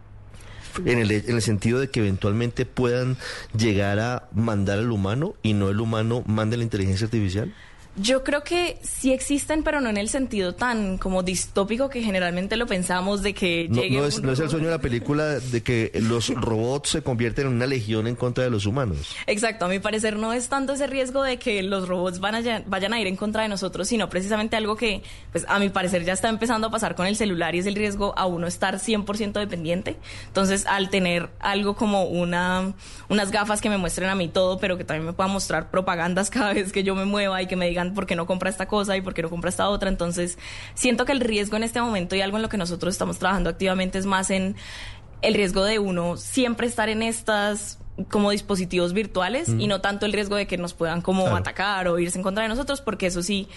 En el, en el sentido de que eventualmente puedan llegar a mandar al humano y no el humano mande la inteligencia artificial. Yo creo que sí existen, pero no en el sentido tan como distópico que generalmente lo pensamos de que No, llegue no es, un no es el sueño de la película de que los [LAUGHS] robots se convierten en una legión en contra de los humanos. Exacto, a mi parecer no es tanto ese riesgo de que los robots van a, vayan a ir en contra de nosotros, sino precisamente algo que, pues a mi parecer ya está empezando a pasar con el celular y es el riesgo a uno estar 100% dependiente. Entonces, al tener algo como una, unas gafas que me muestren a mí todo, pero que también me puedan mostrar propagandas [LAUGHS] cada vez que yo me mueva y que me digan por qué no compra esta cosa y por qué no compra esta otra, entonces siento que el riesgo en este momento y algo en lo que nosotros estamos trabajando activamente es más en el riesgo de uno siempre estar en estas como dispositivos virtuales y no tanto el riesgo de que nos puedan como Claro. atacar o irse en contra de nosotros, porque eso sí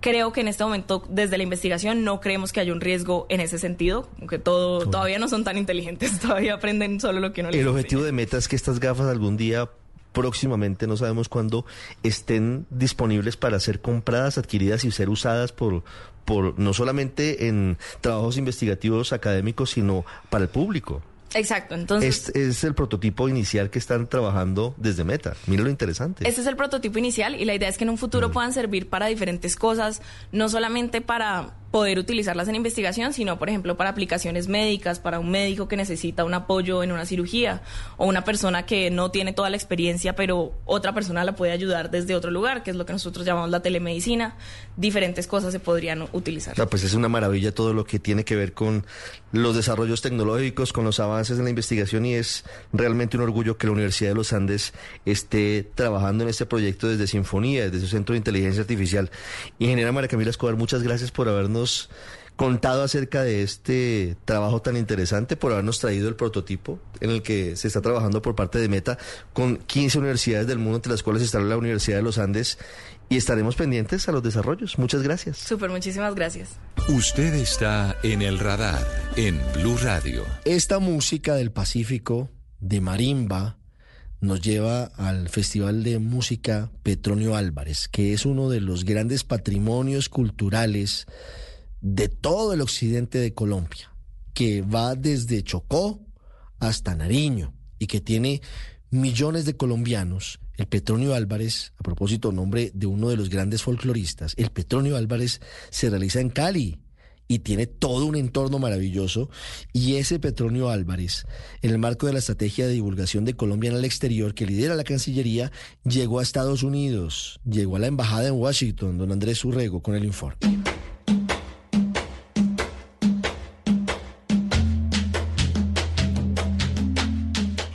creo que en este momento desde la investigación no creemos que haya un riesgo en ese sentido, aunque todo todavía no son tan inteligentes, [LAUGHS] todavía aprenden solo lo que uno les El enseña. objetivo de Meta es que estas gafas algún día próximamente, no sabemos cuándo, estén disponibles para ser compradas, adquiridas y ser usadas por, por no solamente en trabajos investigativos académicos, sino para el público. Exacto, entonces Este es el prototipo inicial que están trabajando desde Meta. Mira lo interesante. Este es el prototipo inicial y la idea es que en un futuro Mm. puedan servir para diferentes cosas, no solamente para poder utilizarlas en investigación, sino por ejemplo para aplicaciones médicas, para un médico que necesita un apoyo en una cirugía o una persona que no tiene toda la experiencia, pero otra persona la puede ayudar desde otro lugar, que es lo que nosotros llamamos la telemedicina. Diferentes cosas se podrían utilizar. Ah, pues es una maravilla todo lo que tiene que ver con los desarrollos tecnológicos, con los avances en la investigación y es realmente un orgullo que la Universidad de los Andes esté trabajando en este proyecto desde Sinfonía, desde su Centro de Inteligencia Artificial. Ingeniera María Camila Escobar, muchas gracias por habernos contado acerca de este trabajo tan interesante, por habernos traído el prototipo en el que se está trabajando por parte de Meta con 15 universidades del mundo, entre las cuales está la Universidad de los Andes, y estaremos pendientes a los desarrollos. Muchas gracias. Súper, muchísimas gracias. Usted está en el radar en Blue Radio. Esta música del Pacífico, de marimba, nos lleva al Festival de Música Petronio Álvarez, que es uno de los grandes patrimonios culturales de todo el occidente de Colombia, que va desde Chocó hasta Nariño y que tiene millones de colombianos. El Petronio Álvarez, a propósito, nombre de uno de los grandes folcloristas, el Petronio Álvarez se realiza en Cali y tiene todo un entorno maravilloso. Y ese Petronio Álvarez, en el marco de la estrategia de divulgación de Colombia en el exterior que lidera la Cancillería, llegó a Estados Unidos, llegó a la embajada en Washington, don Andrés Urrego, con el informe.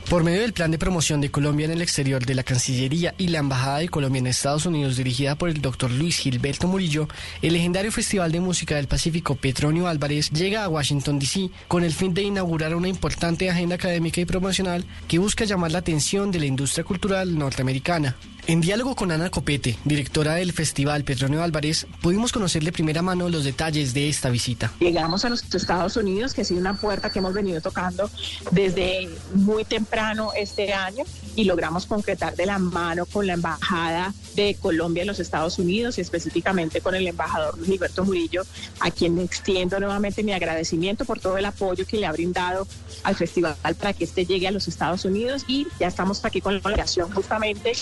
Por medio del plan de promoción de Colombia en el exterior de la Cancillería y la Embajada de Colombia en Estados Unidos dirigida por el doctor Luis Gilberto Murillo, el legendario Festival de Música del Pacífico Petronio Álvarez llega a Washington, D.C. con el fin de inaugurar una importante agenda académica y promocional que busca llamar la atención de la industria cultural norteamericana. En diálogo con Ana Copete, directora del Festival Petronio Álvarez, pudimos conocer de primera mano los detalles de esta visita. Llegamos a los Estados Unidos, que ha sido una puerta que hemos venido tocando desde muy temprano este año y logramos concretar de la mano con la Embajada de Colombia en los Estados Unidos y específicamente con el embajador Luis Gilberto Murillo, a quien extiendo nuevamente mi agradecimiento por todo el apoyo que le ha brindado al festival para que este llegue a los Estados Unidos y ya estamos aquí con la delegación justamente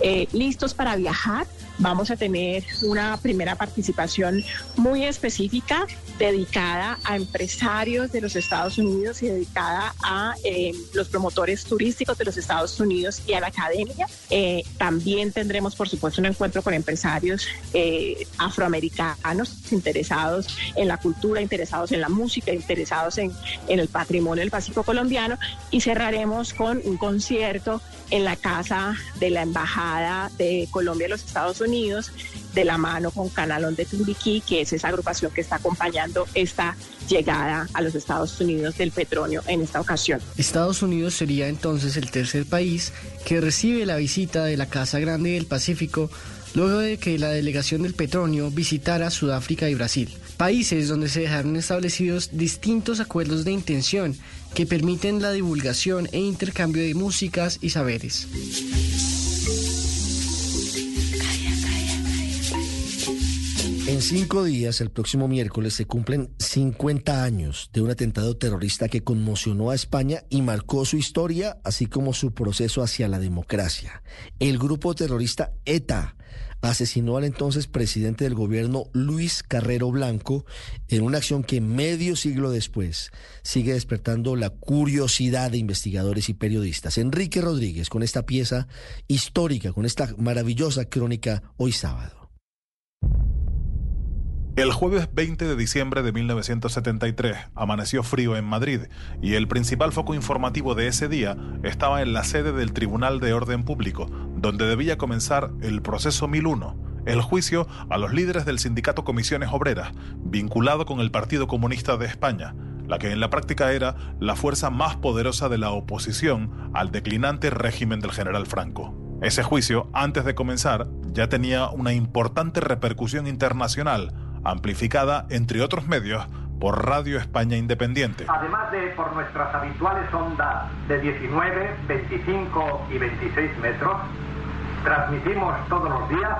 eh, listos para viajar. Vamos a tener una primera participación muy específica dedicada a empresarios de los Estados Unidos y dedicada a eh, los promotores turísticos de los Estados Unidos y a la academia. Eh, también tendremos, por supuesto, un encuentro con empresarios eh, afroamericanos interesados en la cultura, interesados en la música, interesados en, en el patrimonio del Pacífico colombiano y cerraremos con un concierto en la casa de la Embajada de Colombia en los Estados Unidos, de la mano con Canalón de Tumbiquí, que es esa agrupación que está acompañando esta llegada a los Estados Unidos del petróleo en esta ocasión. Estados Unidos sería entonces el tercer país que recibe la visita de la Casa Grande del Pacífico luego de que la delegación del petróleo visitara Sudáfrica y Brasil, países donde se dejaron establecidos distintos acuerdos de intención que permiten la divulgación e intercambio de músicas y saberes. En cinco días, el próximo miércoles, se cumplen 50 años de un atentado terrorista que conmocionó a España y marcó su historia, así como su proceso hacia la democracia. El grupo terrorista ETA asesinó al entonces presidente del gobierno Luis Carrero Blanco en una acción que medio siglo después sigue despertando la curiosidad de investigadores y periodistas. Enrique Rodríguez con esta pieza histórica, con esta maravillosa crónica hoy sábado. El jueves 20 de diciembre de 1973 amaneció frío en Madrid y el principal foco informativo de ese día estaba en la sede del Tribunal de Orden Público, donde debía comenzar el proceso 1001, el juicio a los líderes del sindicato Comisiones Obreras, vinculado con el Partido Comunista de España, la que en la práctica era la fuerza más poderosa de la oposición al declinante régimen del general Franco. Ese juicio, antes de comenzar, ya tenía una importante repercusión internacional, amplificada, entre otros medios, por Radio España Independiente. Además de por nuestras habituales ondas de 19, 25 y 26 metros, transmitimos todos los días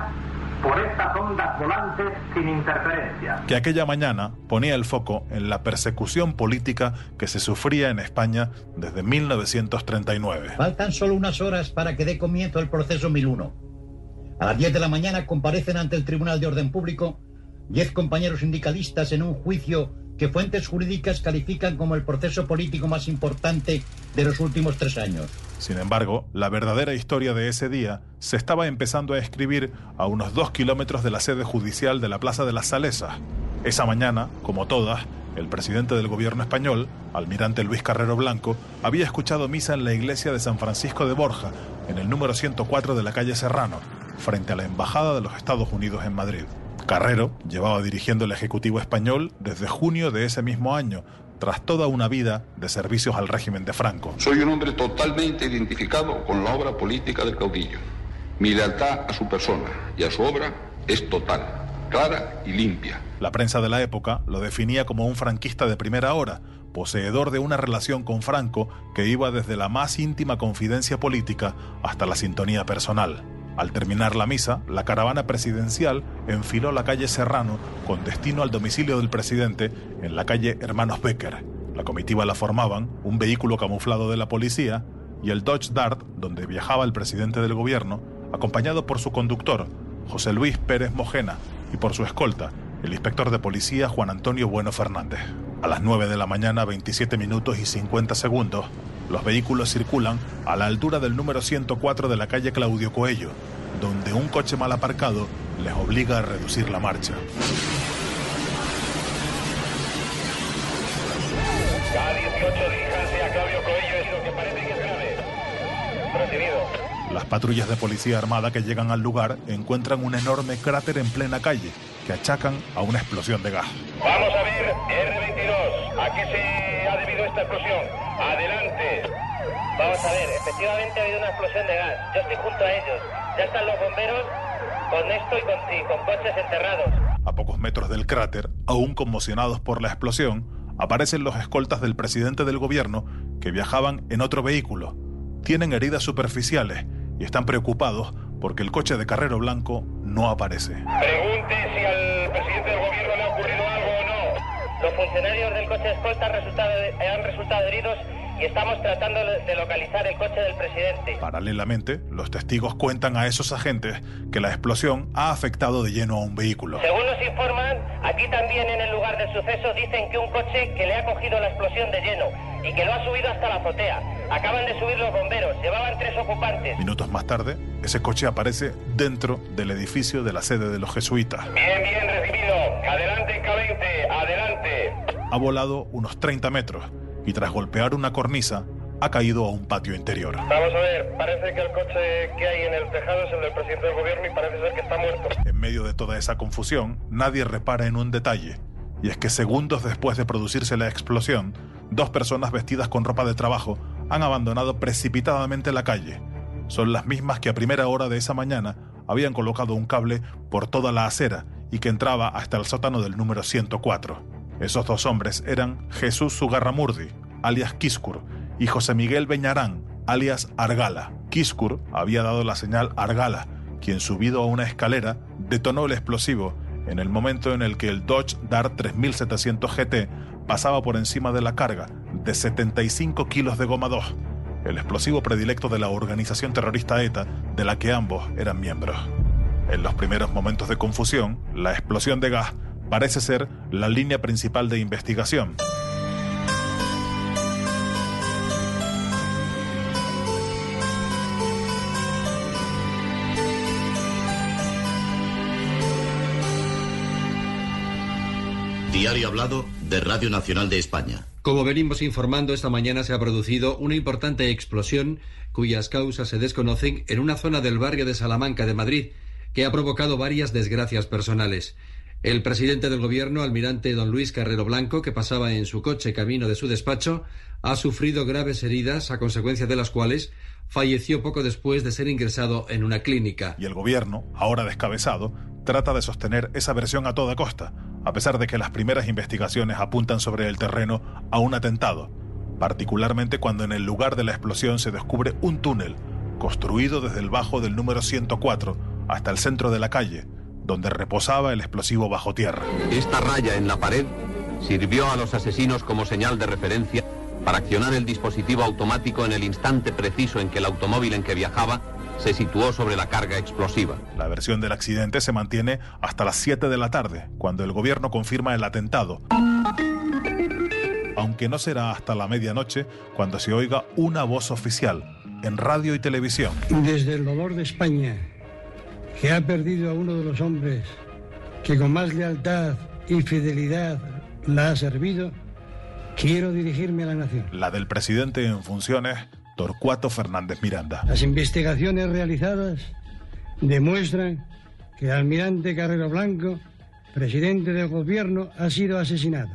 por estas ondas volantes sin interferencia. Que aquella mañana ponía el foco en la persecución política que se sufría en España desde 1939. Faltan solo unas horas para que dé comienzo el proceso 1001. A las 10 de la mañana comparecen ante el Tribunal de Orden Público Diez compañeros sindicalistas en un juicio que fuentes jurídicas califican como el proceso político más importante de los últimos tres años. Sin embargo, la verdadera historia de ese día se estaba empezando a escribir a unos dos kilómetros de la sede judicial de la Plaza de las Salesas. Esa mañana, como todas, el presidente del gobierno español, almirante Luis Carrero Blanco, había escuchado misa en la iglesia de San Francisco de Borja, en el número 104 de la calle Serrano, frente a la Embajada de los Estados Unidos en Madrid. Carrero llevaba dirigiendo el Ejecutivo español desde junio de ese mismo año, tras toda una vida de servicios al régimen de Franco. Soy un hombre totalmente identificado con la obra política del caudillo. Mi lealtad a su persona y a su obra es total, clara y limpia. La prensa de la época lo definía como un franquista de primera hora, poseedor de una relación con Franco que iba desde la más íntima confidencia política hasta la sintonía personal. Al terminar la misa, la caravana presidencial enfiló la calle Serrano con destino al domicilio del presidente en la calle Hermanos Becker. La comitiva la formaban un vehículo camuflado de la policía y el Dodge Dart donde viajaba el presidente del gobierno, acompañado por su conductor, José Luis Pérez Mojena, y por su escolta, el inspector de policía Juan Antonio Bueno Fernández. A las 9 de la mañana, 27 minutos y 50 segundos, los vehículos circulan a la altura del número 104 de la calle Claudio Coello, donde un coche mal aparcado les obliga a reducir la marcha. Las patrullas de policía armada que llegan al lugar encuentran un enorme cráter en plena calle que achacan a una explosión de gas. Vamos a ver, R22, ¿a qué se ha debido esta explosión? Adelante. Vamos a ver, efectivamente ha habido una explosión de gas. Yo estoy junto a ellos. Ya están los bomberos con esto y con, con coches enterrados. A pocos metros del cráter, aún conmocionados por la explosión, aparecen los escoltas del presidente del gobierno que viajaban en otro vehículo. Tienen heridas superficiales y están preocupados porque el coche de Carrero Blanco no aparece. Pregunte si al presidente del gobierno le ha ocurrido algo o no. Los funcionarios del coche de escolta han resultado, han resultado heridos y estamos tratando de localizar el coche del presidente. Paralelamente, los testigos cuentan a esos agentes que la explosión ha afectado de lleno a un vehículo. Según nos informan, aquí también en el lugar del suceso dicen que un coche que le ha cogido la explosión de lleno y que lo ha subido hasta la azotea. Acaban de subir los bomberos, llevaban tres ocupantes. Minutos más tarde, ese coche aparece dentro del edificio de la sede de los jesuitas. Bien, bien recibido. Adelante, K20, adelante. Ha volado unos 30 metros y tras golpear una cornisa ha caído a un patio interior. Vamos a ver, parece que el coche que hay en el tejado es el del presidente del gobierno y parece ser que está muerto. En medio de toda esa confusión, nadie repara en un detalle, y es que segundos después de producirse la explosión, dos personas vestidas con ropa de trabajo han abandonado precipitadamente la calle. Son las mismas que a primera hora de esa mañana habían colocado un cable por toda la acera y que entraba hasta el sótano del número 104. Esos dos hombres eran Jesús Sugarramurdi, alias Quiscur, y José Miguel Beñarán, alias Argala. Quiscur había dado la señal Argala, quien subido a una escalera detonó el explosivo en el momento en el que el Dodge Dart 3700 GT pasaba por encima de la carga de 75 kilos de goma 2, el explosivo predilecto de la organización terrorista ETA de la que ambos eran miembros. En los primeros momentos de confusión, la explosión de gas parece ser la línea principal de investigación. Diario Hablado de Radio Nacional de España. Como venimos informando, esta mañana se ha producido una importante explosión cuyas causas se desconocen en una zona del barrio de Salamanca de Madrid, que ha provocado varias desgracias personales. El presidente del gobierno, almirante don Luis Carrero Blanco, que pasaba en su coche camino de su despacho, ha sufrido graves heridas a consecuencia de las cuales falleció poco después de ser ingresado en una clínica. Y el gobierno, ahora descabezado, trata de sostener esa versión a toda costa, a pesar de que las primeras investigaciones apuntan sobre el terreno a un atentado, particularmente cuando en el lugar de la explosión se descubre un túnel construido desde el bajo del número 104 hasta el centro de la calle, donde reposaba el explosivo bajo tierra. Esta raya en la pared sirvió a los asesinos como señal de referencia para accionar el dispositivo automático en el instante preciso en que el automóvil en que viajaba se situó sobre la carga explosiva. La versión del accidente se mantiene hasta las 7 de la tarde, cuando el gobierno confirma el atentado. Aunque no será hasta la medianoche cuando se oiga una voz oficial en radio y televisión. Desde el dolor de España, que ha perdido a uno de los hombres que con más lealtad y fidelidad la ha servido, quiero dirigirme a la nación. La del presidente en funciones, Torcuato Fernández Miranda. Las investigaciones realizadas demuestran que el almirante Carrero Blanco, presidente del gobierno, ha sido asesinado.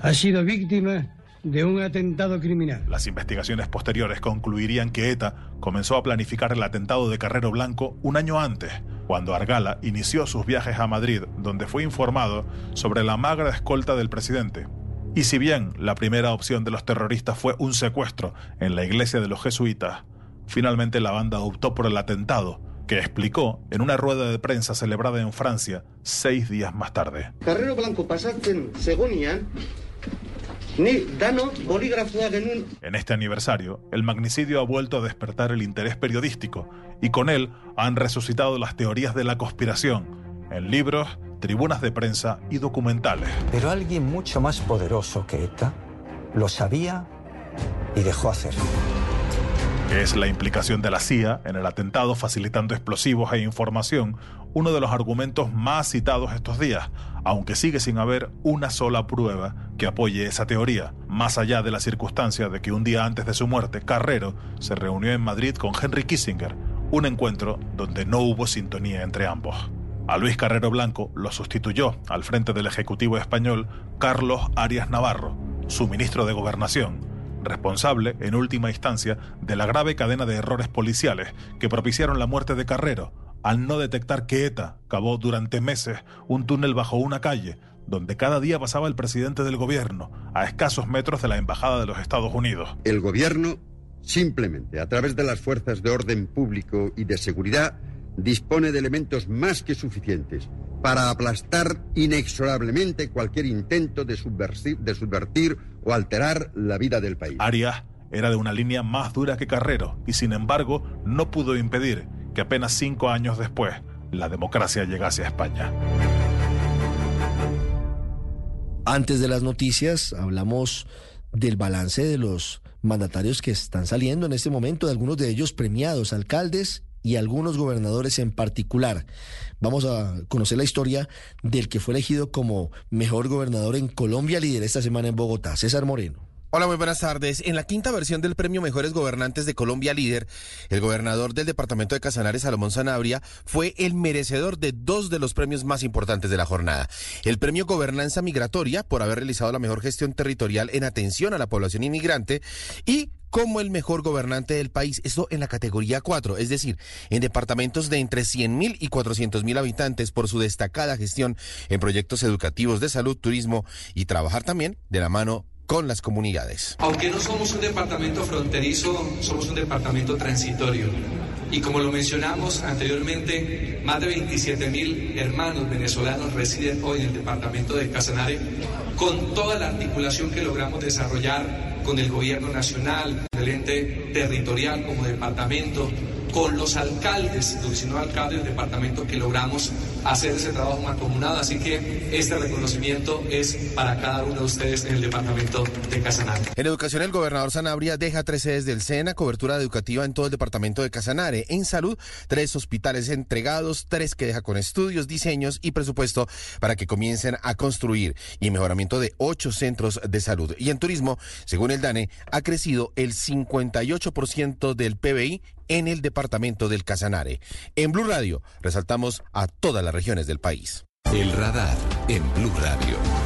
Ha sido víctima de un atentado criminal. Las investigaciones posteriores concluirían que ETA comenzó a planificar el atentado de Carrero Blanco un año antes, cuando Argala inició sus viajes a Madrid, donde fue informado sobre la magra escolta del presidente. Y si bien la primera opción de los terroristas fue un secuestro en la iglesia de los jesuitas, finalmente la banda optó por el atentado, que explicó en una rueda de prensa celebrada en Francia seis días más tarde. Carrero Blanco pasatzen segonian, ni dano bolígrafo genuen En este aniversario, el magnicidio ha vuelto a despertar el interés periodístico y con él han resucitado las teorías de la conspiración en libros, tribunas de prensa y documentales. Pero alguien mucho más poderoso que ETA lo sabía y dejó hacer. Es la implicación de la CIA en el atentado facilitando explosivos e información, uno de los argumentos más citados estos días, aunque sigue sin haber una sola prueba que apoye esa teoría, más allá de la circunstancia de que un día antes de su muerte, Carrero se reunió en Madrid con Henry Kissinger, un encuentro donde no hubo sintonía entre ambos. A Luis Carrero Blanco lo sustituyó al frente del Ejecutivo español Carlos Arias Navarro, su ministro de Gobernación, responsable, en última instancia, de la grave cadena de errores policiales que propiciaron la muerte de Carrero, al no detectar que ETA cavó durante meses un túnel bajo una calle, donde cada día pasaba el presidente del gobierno, a escasos metros de la Embajada de los Estados Unidos. El gobierno, simplemente a través de las fuerzas de orden público y de seguridad, dispone de elementos más que suficientes para aplastar inexorablemente cualquier intento de subvertir, de subvertir o alterar la vida del país. Arias era de una línea más dura que Carrero y sin embargo no pudo impedir que apenas cinco años después la democracia llegase a España. Antes de las noticias hablamos del balance de los mandatarios que están saliendo en este momento, de algunos de ellos premiados, alcaldes y algunos gobernadores en particular. Vamos a conocer la historia del que fue elegido como mejor gobernador en Colombia, líder esta semana en Bogotá, César Moreno. Hola, muy buenas tardes. En la quinta versión del Premio Mejores Gobernantes de Colombia Líder, el gobernador del departamento de Casanare, Salomón Sanabria, fue el merecedor de dos de los premios más importantes de la jornada. El Premio Gobernanza Migratoria, por haber realizado la mejor gestión territorial en atención a la población inmigrante, y como el mejor gobernante del país, esto en la categoría 4, es decir, en departamentos de entre 100 mil y 400 mil habitantes por su destacada gestión en proyectos educativos de salud, turismo y trabajar también de la mano con las comunidades. Aunque no somos un departamento fronterizo, somos un departamento transitorio. Y como lo mencionamos anteriormente, más de 27 mil hermanos venezolanos residen hoy en el departamento de Casanare, con toda la articulación que logramos desarrollar con el gobierno nacional, el ente territorial como departamento, con los alcaldes, los 19 alcaldes del departamento que logramos hacer ese trabajo mancomunado. Así que este reconocimiento es para cada uno de ustedes en el departamento de Casanare. En educación, el gobernador Sanabria deja tres sedes del SENA, cobertura educativa en todo el departamento de Casanare. En salud, tres hospitales entregados, tres que deja con estudios, diseños y presupuesto para que comiencen a construir y mejoramiento de ocho centros de salud. Y en turismo, según el DANE, ha crecido el 58% del PBI en el departamento del Casanare. En Blue Radio resaltamos a todas las regiones del país. El radar en Blue Radio.